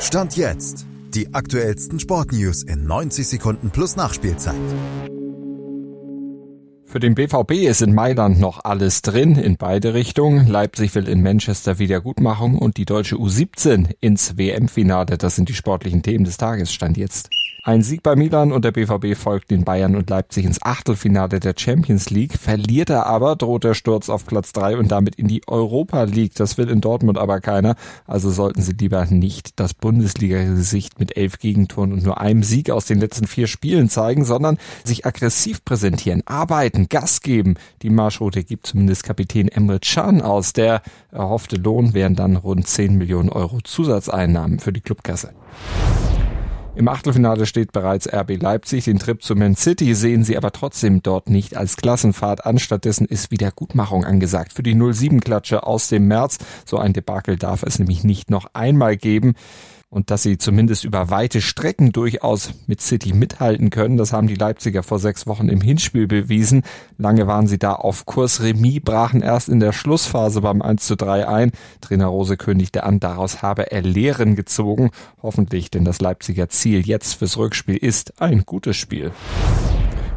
Stand jetzt. Die aktuellsten Sportnews in 90 Sekunden plus Nachspielzeit. Für den BVB ist in Mailand noch alles drin, in beide Richtungen. Leipzig will in Manchester Wiedergutmachung und die deutsche U17 ins WM-Finale. Das sind die sportlichen Themen des Tages. Stand jetzt. Ein Sieg bei Milan und der BVB folgt den Bayern und Leipzig ins Achtelfinale der Champions League. Verliert er aber, droht der Sturz auf Platz drei und damit in die Europa League. Das will in Dortmund aber keiner. Also sollten sie lieber nicht das Bundesliga-Gesicht mit elf Gegentoren und nur einem Sieg aus den letzten vier Spielen zeigen, sondern sich aggressiv präsentieren, arbeiten, Gas geben. Die Marschroute gibt zumindest Kapitän Emre Can aus. Der erhoffte Lohn wären dann rund 10 Millionen Euro Zusatzeinnahmen für die Clubkasse. Im Achtelfinale steht bereits RB Leipzig. Den Trip zu Man City sehen sie aber trotzdem dort nicht als Klassenfahrt an. Stattdessen ist Wiedergutmachung angesagt für die 07-Klatsche aus dem März. So ein Debakel darf es nämlich nicht noch einmal geben und dass sie zumindest über weite Strecken durchaus mit City mithalten können. Das haben die Leipziger vor sechs Wochen im Hinspiel bewiesen. Lange waren sie da auf Kurs Remis, brachen erst in der Schlussphase beim 1 zu 3 ein. Trainer Rose kündigte an, daraus habe er Lehren gezogen. Hoffentlich, denn das Leipziger Ziel jetzt fürs Rückspiel ist ein gutes Spiel.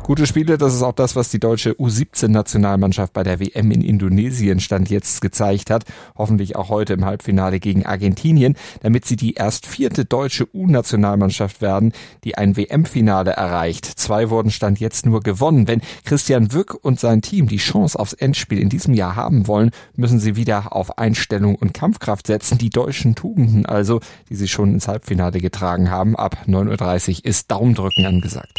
Gute Spiele, das ist auch das, was die deutsche U17-Nationalmannschaft bei der WM in Indonesien stand jetzt gezeigt hat. Hoffentlich auch heute im Halbfinale gegen Argentinien, damit sie die erst vierte deutsche U-Nationalmannschaft werden, die ein WM-Finale erreicht. Zwei wurden stand jetzt nur gewonnen. Wenn Christian Wück und sein Team die Chance aufs Endspiel in diesem Jahr haben wollen, müssen sie wieder auf Einstellung und Kampfkraft setzen. Die deutschen Tugenden also, die sie schon ins Halbfinale getragen haben. Ab 9.30 Uhr ist Daumendrücken angesagt.